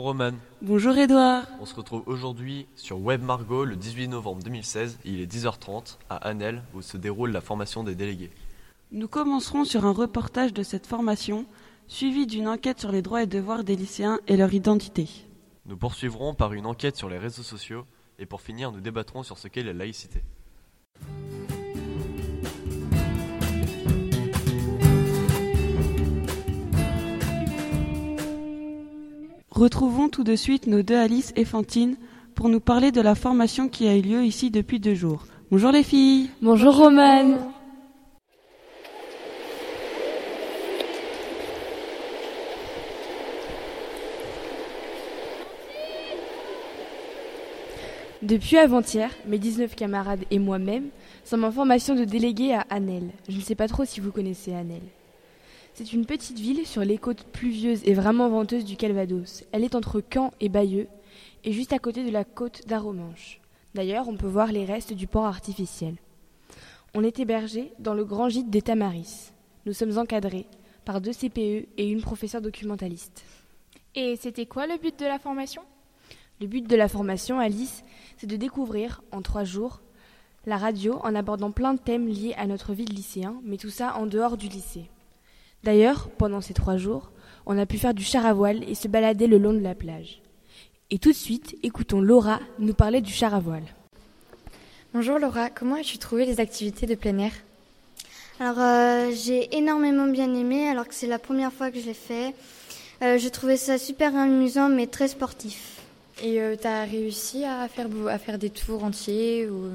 Bonjour Roman. Bonjour Edouard. On se retrouve aujourd'hui sur Web Margot le 18 novembre 2016. Il est 10h30 à Annel où se déroule la formation des délégués. Nous commencerons sur un reportage de cette formation, suivi d'une enquête sur les droits et devoirs des lycéens et leur identité. Nous poursuivrons par une enquête sur les réseaux sociaux et pour finir nous débattrons sur ce qu'est la laïcité. Retrouvons tout de suite nos deux Alice et Fantine pour nous parler de la formation qui a eu lieu ici depuis deux jours. Bonjour les filles. Bonjour Romane. Depuis avant-hier, mes 19 camarades et moi-même sommes en formation de délégués à Annel. Je ne sais pas trop si vous connaissez Annel. C'est une petite ville sur les côtes pluvieuses et vraiment venteuses du Calvados. Elle est entre Caen et Bayeux et juste à côté de la côte d'Aromanche. D'ailleurs, on peut voir les restes du port artificiel. On est hébergé dans le grand gîte des Tamaris. Nous sommes encadrés par deux CPE et une professeure documentaliste. Et c'était quoi le but de la formation? Le but de la formation, Alice, c'est de découvrir, en trois jours, la radio en abordant plein de thèmes liés à notre vie de lycéen, mais tout ça en dehors du lycée. D'ailleurs, pendant ces trois jours, on a pu faire du char à voile et se balader le long de la plage. Et tout de suite, écoutons Laura nous parler du char à voile. Bonjour Laura, comment as-tu trouvé les activités de plein air? Alors euh, j'ai énormément bien aimé alors que c'est la première fois que je l'ai fait. Euh, je trouvais ça super amusant mais très sportif. Et euh, tu as réussi à faire, à faire des tours entiers ou...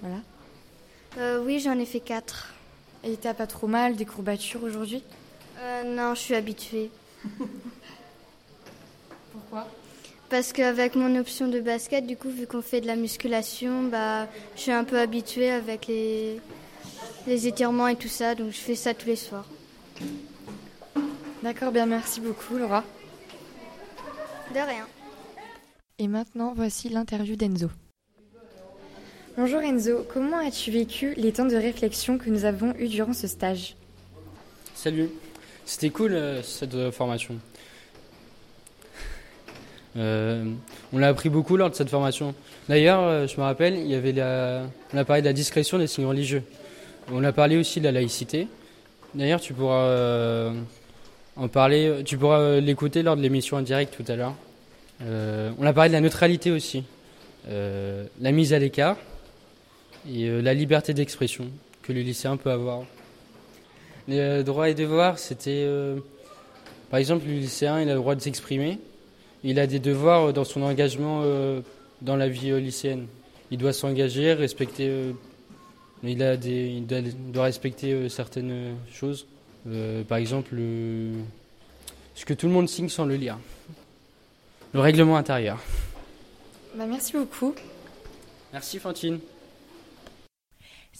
Voilà? Euh, oui, j'en ai fait quatre. Et t'as pas trop mal, des courbatures aujourd'hui? Euh, Non, je suis habituée. Pourquoi? Parce qu'avec mon option de basket, du coup, vu qu'on fait de la musculation, bah, je suis un peu habituée avec les, les étirements et tout ça, donc je fais ça tous les soirs. D'accord, bien merci beaucoup Laura. De rien. Et maintenant, voici l'interview d'Enzo. Bonjour Enzo, comment as-tu vécu les temps de réflexion que nous avons eus durant ce stage? Salut, c'était cool euh, cette formation. Euh, on a appris beaucoup lors de cette formation. D'ailleurs, euh, je me rappelle, il y avait la... on a parlé de la discrétion des signes religieux. On a parlé aussi de la laïcité. D'ailleurs, tu pourras en parler, tu pourras l'écouter lors de l'émission en direct tout à l'heure. On a parlé de la neutralité aussi, la mise à l'écart et euh, la liberté d'expression que le lycéen peut avoir. Les euh, droits et devoirs, c'était euh, par exemple le lycéen, il a le droit de s'exprimer. Il a des devoirs dans son engagement dans la vie lycéenne. Il doit s'engager, respecter. il a des, il doit, il doit respecter certaines choses. Par exemple, le- ce que tout le monde signe sans le lire. Le règlement intérieur. bah, Merci beaucoup. Merci Fantine.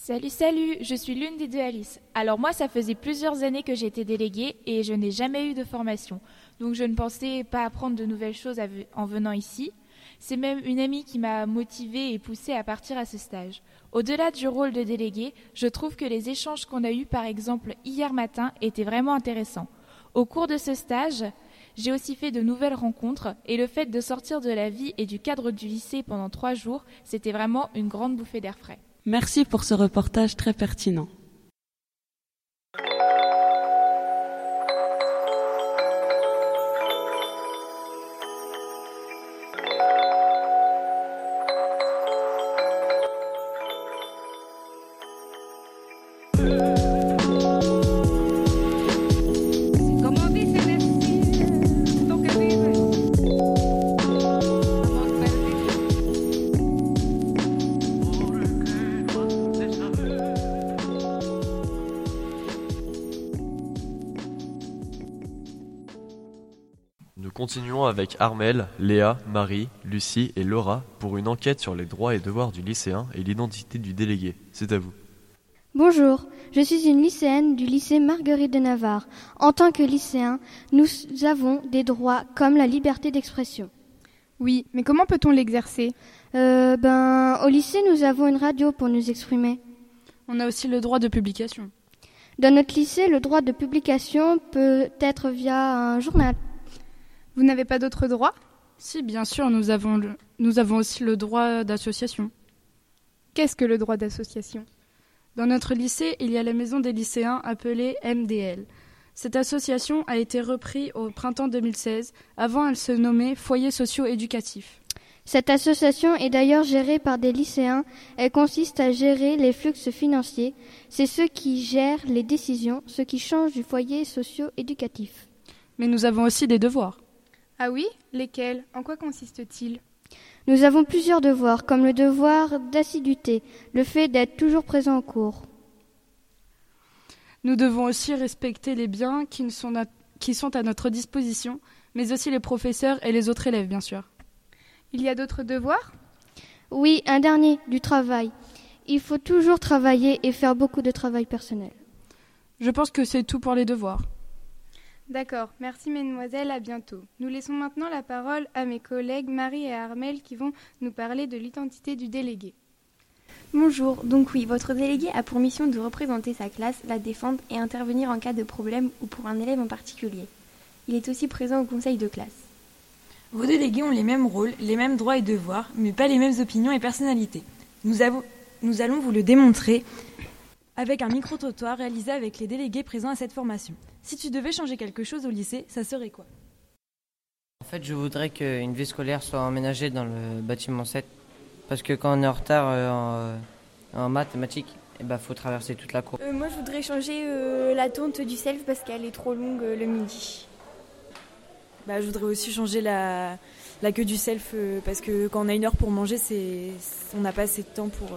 Salut, salut, je suis l'une des deux Alice. Alors moi, ça faisait plusieurs années que j'étais déléguée et je n'ai jamais eu de formation. Donc je ne pensais pas apprendre de nouvelles choses en venant ici. C'est même une amie qui m'a motivée et poussée à partir à ce stage. Au-delà du rôle de délégué, je trouve que les échanges qu'on a eus par exemple hier matin étaient vraiment intéressants. Au cours de ce stage, j'ai aussi fait de nouvelles rencontres et le fait de sortir de la vie et du cadre du lycée pendant trois jours, c'était vraiment une grande bouffée d'air frais. Merci pour ce reportage très pertinent. Continuons avec Armel, Léa, Marie, Lucie et Laura pour une enquête sur les droits et devoirs du lycéen et l'identité du délégué. C'est à vous. Bonjour, je suis une lycéenne du lycée Marguerite de Navarre. En tant que lycéen, nous avons des droits comme la liberté d'expression. Oui, mais comment peut-on l'exercer? Euh, ben, au lycée, nous avons une radio pour nous exprimer. On a aussi le droit de publication. Dans notre lycée, le droit de publication peut être via un journal. Vous n'avez pas d'autres droits? Si, bien sûr, nous avons, le- nous avons aussi le droit d'association. Qu'est-ce que le droit d'association? Dans notre lycée, il y a la maison des lycéens appelée MDL. Cette association a été reprise au printemps 2016. Avant, elle se nommait Foyer socio-éducatif. Cette association est d'ailleurs gérée par des lycéens. Elle consiste à gérer les flux financiers. C'est ceux qui gèrent les décisions, ce qui change du foyer socio-éducatif. Mais nous avons aussi des devoirs. Ah oui Lesquels? En quoi consiste-t-il? Nous avons plusieurs devoirs, comme le devoir d'assiduité, le fait d'être toujours présent au cours. Nous devons aussi respecter les biens qui, ne sont, à, qui sont à notre disposition, mais aussi les professeurs et les autres élèves, bien sûr. Il y a d'autres devoirs? Oui, un dernier, du travail. Il faut toujours travailler et faire beaucoup de travail personnel. Je pense que c'est tout pour les devoirs. D'accord, merci mesdemoiselles, à bientôt. Nous laissons maintenant la parole à mes collègues Marie et Armel qui vont nous parler de l'identité du délégué. Bonjour, donc oui, votre délégué a pour mission de représenter sa classe, la défendre et intervenir en cas de problème ou pour un élève en particulier. Il est aussi présent au conseil de classe. Vos délégués ont les mêmes rôles, les mêmes droits et devoirs, mais pas les mêmes opinions et personnalités. Nous, avons- nous allons vous le démontrer avec un micro-trottoir réalisé avec les délégués présents à cette formation. Si tu devais changer quelque chose au lycée, ça serait quoi? En fait, je voudrais qu'une vie scolaire soit emménagée dans le bâtiment 7. Parce que quand on est en retard euh, en, en mathématiques, il ben, faut traverser toute la cour. Euh, moi, je voudrais changer euh, la tonte du self parce qu'elle est trop longue euh, le midi. bah, Je voudrais aussi changer la, la queue du self euh, parce que quand on a une heure pour manger, c'est on n'a pas assez de temps pour.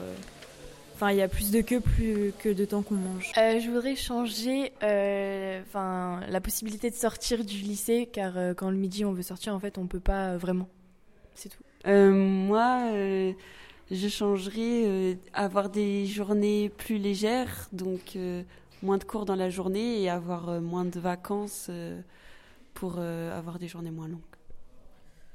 Enfin, il y a plus de queue plus que de temps qu'on mange. Euh, je voudrais changer euh, enfin, la possibilité de sortir du lycée, car euh, quand le midi on veut sortir, en fait, on peut pas euh, vraiment. C'est tout. Euh, moi, euh, je changerais euh, avoir des journées plus légères, donc euh, moins de cours dans la journée et avoir euh, moins de vacances euh, pour euh, avoir des journées moins longues.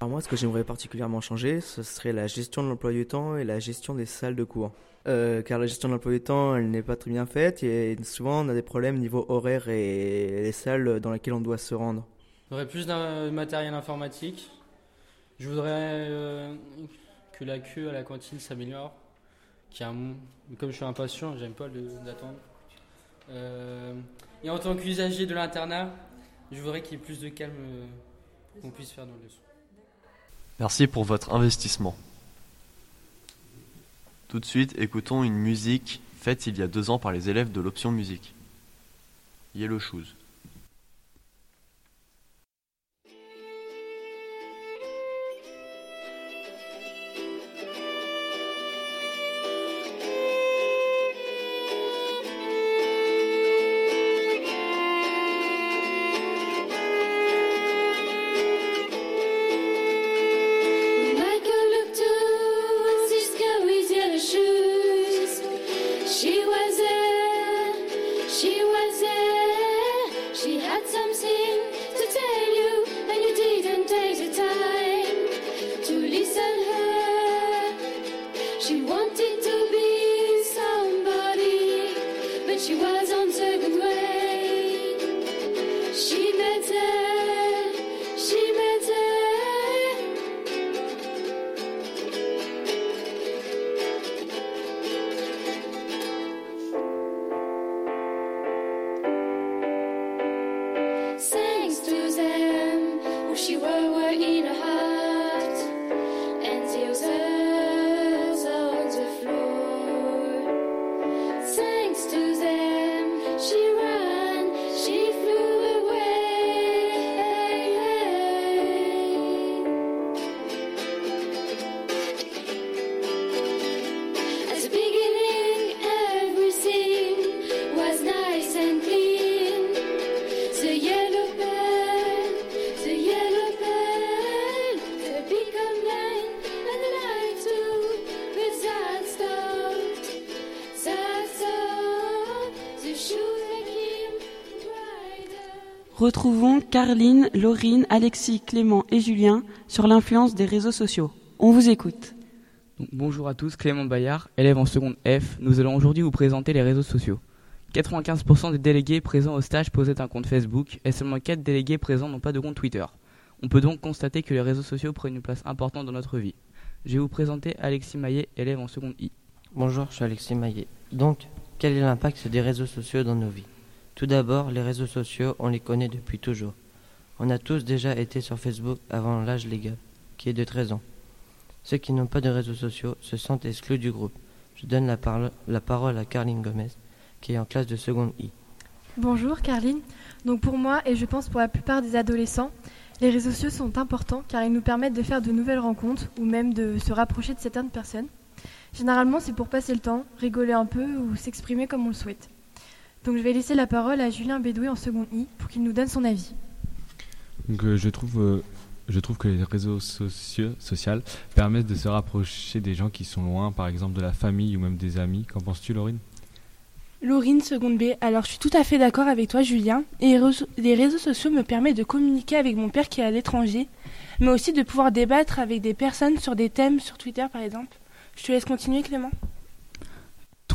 Alors moi, ce que j'aimerais particulièrement changer, ce serait la gestion de l'emploi du temps et la gestion des salles de cours. Euh, car la gestion de l'emploi du temps, elle n'est pas très bien faite et souvent on a des problèmes niveau horaire et les salles dans lesquelles on doit se rendre. J'aurais plus de matériel informatique. Je voudrais euh, que la queue à la cantine s'améliore. Comme je suis impatient, j'aime pas le- d'attendre. Euh, et en tant qu'usager de l'internat, je voudrais qu'il y ait plus de calme qu'on puisse faire nos leçons. Merci pour votre investissement. Tout de suite, écoutons une musique faite il y a deux ans par les élèves de l'option musique. Yellow Shoes. got some Retrouvons Carline, Laurine, Alexis, Clément et Julien sur l'influence des réseaux sociaux. On vous écoute. Donc, bonjour à tous, Clément Bayard, élève en seconde F. Nous allons aujourd'hui vous présenter les réseaux sociaux. 95% des délégués présents au stage possèdent un compte Facebook et seulement 4 délégués présents n'ont pas de compte Twitter. On peut donc constater que les réseaux sociaux prennent une place importante dans notre vie. Je vais vous présenter Alexis Maillet, élève en seconde I. Bonjour, je suis Alexis Maillet. Donc, quel est l'impact des réseaux sociaux dans nos vies? Tout d'abord, les réseaux sociaux, on les connaît depuis toujours. On a tous déjà été sur Facebook avant l'âge légal, qui est de 13 ans. Ceux qui n'ont pas de réseaux sociaux se sentent exclus du groupe. Je donne la, parole- à Carline Gomez, qui est en classe de seconde I. Bonjour Carline. Donc pour moi et je pense pour la plupart des adolescents, les réseaux sociaux sont importants car ils nous permettent de faire de nouvelles rencontres ou même de se rapprocher de certaines personnes. Généralement c'est pour passer le temps, rigoler un peu ou s'exprimer comme on le souhaite. Donc je vais laisser la parole à Julien Bédoué en seconde I pour qu'il nous donne son avis. Donc, euh, je, trouve, euh, je trouve que les réseaux sociaux sociaux permettent de se rapprocher des gens qui sont loin, par exemple de la famille ou même des amis. Qu'en penses-tu, Laurine? Laurine, seconde B. Alors, je suis tout à fait d'accord avec toi, Julien. Et les réseaux- les réseaux sociaux me permettent de communiquer avec mon père qui est à l'étranger, mais aussi de pouvoir débattre avec des personnes sur des thèmes sur Twitter, par exemple. Je te laisse continuer, Clément.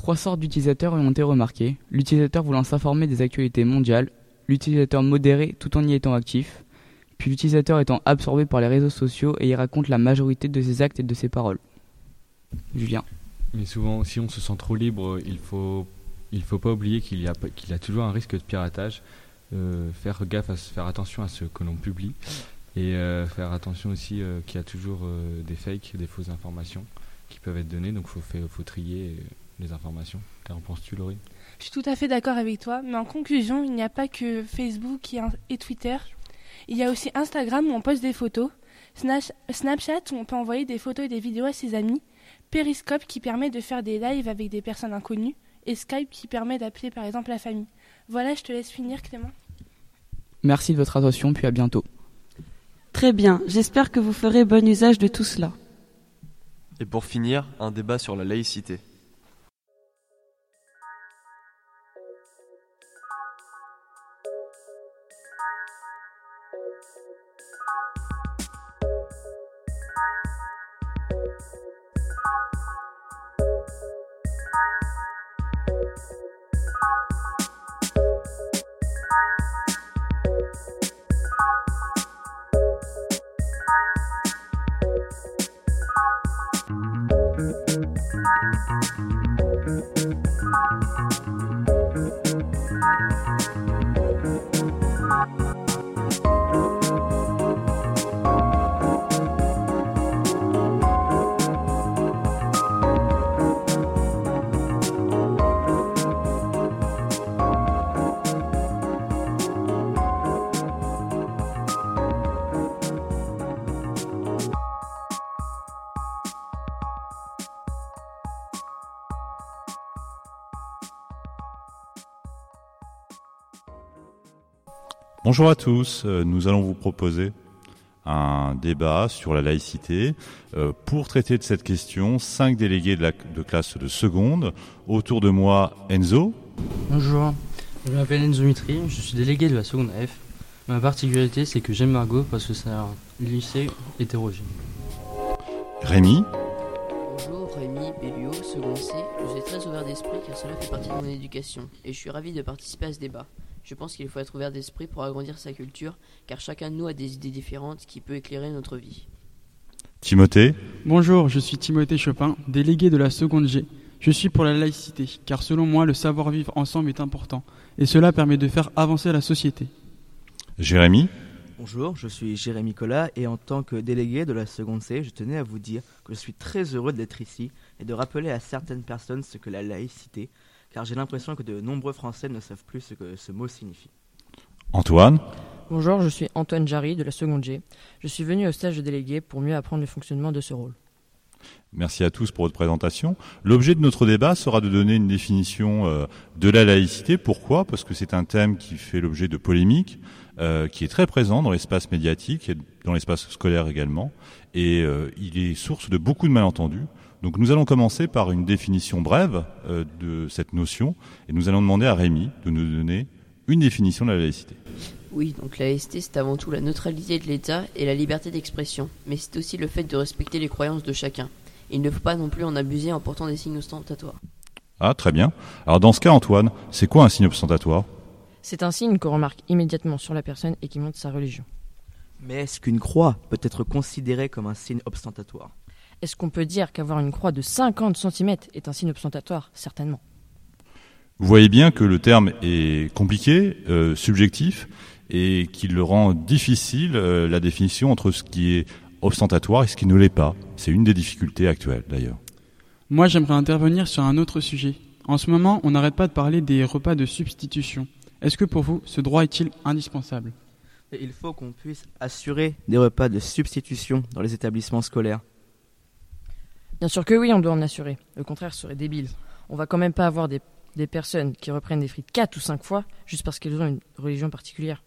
Trois sortes d'utilisateurs ont été remarqués. L'utilisateur voulant s'informer des actualités mondiales, l'utilisateur modéré tout en y étant actif, puis l'utilisateur étant absorbé par les réseaux sociaux et y raconte la majorité de ses actes et de ses paroles. Julien. Mais souvent, si on se sent trop libre, il faut, il faut pas oublier qu'il y a, a toujours un risque de piratage. Euh, faire gaffe, à faire attention à ce que l'on publie et euh, faire attention aussi euh, qu'il y a toujours des fakes, des fausses informations qui peuvent être données. Donc, faut, faut trier les informations. Qu'en penses-tu, Laurine Je suis tout à fait d'accord avec toi, mais en conclusion, il n'y a pas que Facebook et, Twitter. Il y a aussi Instagram où on poste des photos, Snapchat où on peut envoyer des photos et des vidéos à ses amis, Periscope qui permet de faire des lives avec des personnes inconnues, et Skype qui permet d'appeler par exemple la famille. Voilà, je te laisse finir Clément. Merci de votre attention, puis à bientôt. Très bien, j'espère que vous ferez bon usage de tout cela. Et pour finir, un débat sur la laïcité. Bonjour à tous, Euh, nous allons vous proposer un débat sur la laïcité. Euh, Pour traiter de cette question, cinq délégués de, la, de classe de seconde. Autour de moi, Enzo, Bonjour, je m'appelle Enzo Mitri, je suis délégué de la seconde F. Ma particularité, c'est que j'aime Margot parce que c'est un lycée hétérogène. Rémi, Bonjour, Rémi Bellio, second C. Je suis très ouvert d'esprit car cela fait partie de mon éducation et je suis ravi de participer à ce débat. Je pense qu'il faut être ouvert d'esprit pour agrandir sa culture car chacun de nous a des idées différentes qui peut éclairer notre vie. Timothée, Bonjour, je suis Timothée Chopin, délégué de la seconde G. Je suis pour la laïcité, car selon moi, le savoir-vivre ensemble est important, et cela permet de faire avancer la société. Jérémy, Bonjour, je suis Jérémy Collat et en tant que délégué de la seconde C, je tenais à vous dire que je suis très heureux d'être ici et de rappeler à certaines personnes ce que la laïcité, car j'ai l'impression que de nombreux Français ne savent plus ce que ce mot signifie. Antoine, Bonjour, je suis Antoine Jarry de la seconde G. Je suis venu au stage de délégué pour mieux apprendre le fonctionnement de ce rôle. merci à tous pour votre présentation. L'objet de notre débat sera de donner une définition euh, de la laïcité. Pourquoi? Parce que c'est un thème qui fait l'objet de polémiques, euh, qui est très présent dans l'espace médiatique et dans l'espace scolaire également, et euh, il est source de beaucoup de malentendus. Donc nous allons commencer par une définition brève euh, de cette notion, et nous allons demander à Rémi de nous donner une définition de la laïcité. Oui, donc la laïcité c'est avant tout la neutralité de l'État et la liberté d'expression, mais c'est aussi le fait de respecter les croyances de chacun. Il ne faut pas non plus en abuser en portant des signes ostentatoires. Ah, très bien. Alors dans ce cas, Antoine, c'est quoi un signe ostentatoire? C'est un signe qu'on remarque immédiatement sur la personne et qui montre sa religion. Mais est-ce qu'une croix peut être considérée comme un signe ostentatoire? Est-ce qu'on peut dire qu'avoir une croix de 50 cm est un signe ostentatoire Certainement. Vous voyez bien que le terme est compliqué, euh, subjectif, et qu'il le rend difficile euh, la définition entre ce qui est ostentatoire et ce qui ne l'est pas. C'est une des difficultés actuelles d'ailleurs. Moi, j'aimerais intervenir sur un autre sujet. En ce moment, on n'arrête pas de parler des repas de substitution. Est-ce que pour vous, ce droit est-il indispensable? Il faut qu'on puisse assurer des repas de substitution dans les établissements scolaires. Bien sûr que oui, on doit en assurer. Le contraire serait débile. On va quand même pas avoir des, des personnes qui reprennent des frites 4 ou 5 fois juste parce qu'elles ont une religion particulière.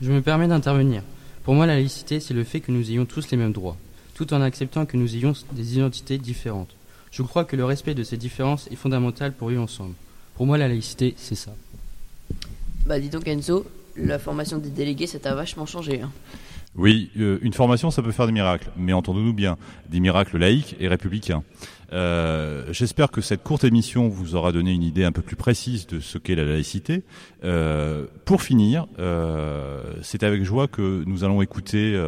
Je me permets d'intervenir. Pour moi, la laïcité, c'est le fait que nous ayons tous les mêmes droits, tout en acceptant que nous ayons des identités différentes. Je crois que le respect de ces différences est fondamental pour vivre ensemble. Pour moi, la laïcité, c'est ça. Bah dis donc Enzo, la formation des délégués, ça t'a vachement changé. Hein. Oui, euh, une formation, ça peut faire des miracles, mais entendons-nous bien, des miracles laïques et républicains. Euh, J'espère que cette courte émission vous aura donné une idée un peu plus précise de ce qu'est la laïcité. Euh, pour finir, c'est avec joie que nous allons écouter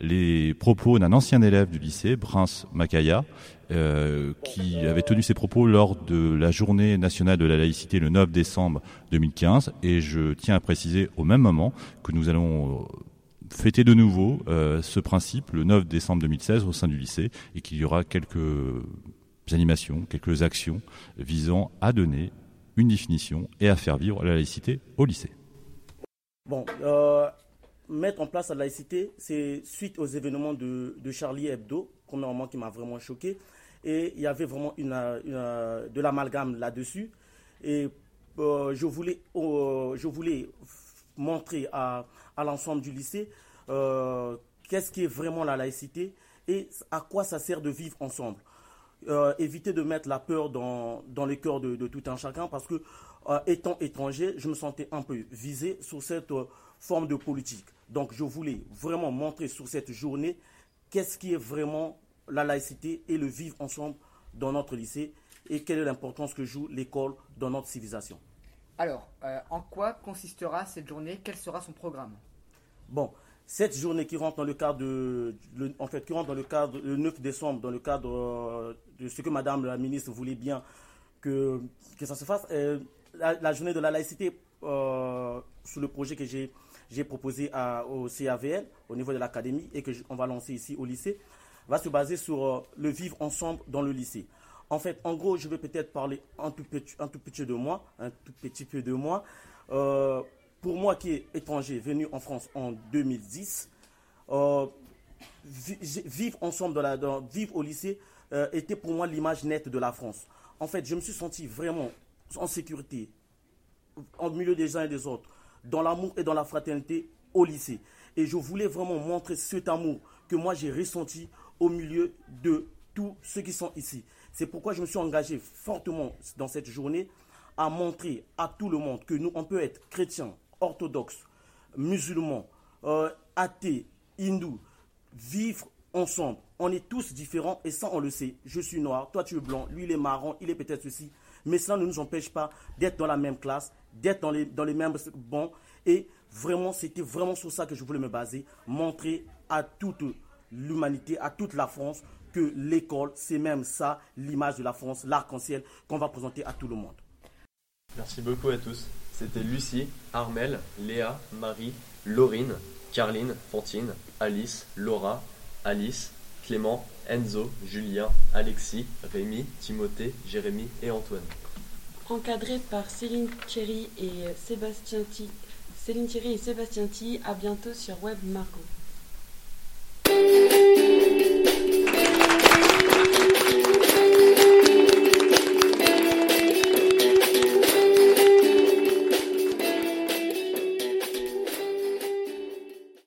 les propos d'un ancien élève du lycée, Prince Makaya, euh, qui avait tenu ses propos lors de la journée nationale de la laïcité le 9 décembre 2015. Et je tiens à préciser au même moment que nous allons fêter de nouveau euh, ce principe le 9 décembre 2016 au sein du lycée et qu'il y aura quelques animations, quelques actions visant à donner une définition et à faire vivre la laïcité au lycée. Bon, euh, mettre en place la laïcité, c'est suite aux événements de, Charlie Hebdo, premièrement qui m'a vraiment choqué. Et il y avait vraiment une, une- de l'amalgame là-dessus. Et euh, je, voulais, euh, je voulais montrer à, à l'ensemble du lycée euh, qu'est-ce qui est vraiment la laïcité et à quoi ça sert de vivre ensemble? Euh, éviter de mettre la peur dans, dans les cœurs de, de tout un chacun parce que, euh, étant étranger, je me sentais un peu visé sur cette euh, forme de politique. Donc, je voulais vraiment montrer sur cette journée qu'est-ce qui est vraiment la laïcité et le vivre ensemble dans notre lycée et quelle est l'importance que joue l'école dans notre civilisation. Alors, en quoi consistera cette journée? Quel sera son programme? Bon, cette journée qui rentre dans le cadre de, le- en fait, qui rentre dans le cadre le 9 décembre, dans le cadre euh, de ce que Madame la ministre voulait bien que, que ça se fasse, euh, la, journée de la laïcité euh, sous le projet que j'ai j'ai proposé au CAVL au niveau de l'académie et que on va lancer ici au lycée va se baser sur le vivre ensemble dans le lycée. En fait, en gros, je vais peut-être parler un tout petit, un tout petit de moi, un tout petit peu de moi. Pour moi qui est étranger, venu en France en 2010, euh, vivre ensemble, dans la, vivre au lycée, euh, était pour moi l'image nette de la France. En fait, je me suis senti vraiment en sécurité, en milieu des uns et des autres, dans l'amour et dans la fraternité au lycée. Et je voulais vraiment montrer cet amour que moi j'ai ressenti au milieu de tous ceux qui sont ici. C'est pourquoi je me suis engagé fortement dans cette journée à montrer à tout le monde que nous, on peut être chrétien, orthodoxe, musulman, euh, athée, hindou, vivre ensemble. On est tous différents et ça on le sait. Je suis noir, toi tu es blanc, lui il est marron, il est peut-être ceci. Mais cela ne nous empêche pas d'être dans la même classe, d'être dans les, dans les mêmes bancs. Et vraiment, c'était vraiment sur ça que je voulais me baser. Montrer à toute l'humanité, à toute la France, que l'école, c'est même ça, l'image de la France, l'arc-en-ciel qu'on va présenter à tout le monde. Merci beaucoup à tous. C'était Lucie, Armel, Léa, Marie, Laurine, Carline, Fantine, Alice, Laura, Alice, Clément, Enzo, Julien, Alexis, Rémi, Timothée, Jérémy et Antoine. Encadré par Céline Thierry et Sébastien T. Céline Thierry et Sébastien T. À bientôt sur Web Margot.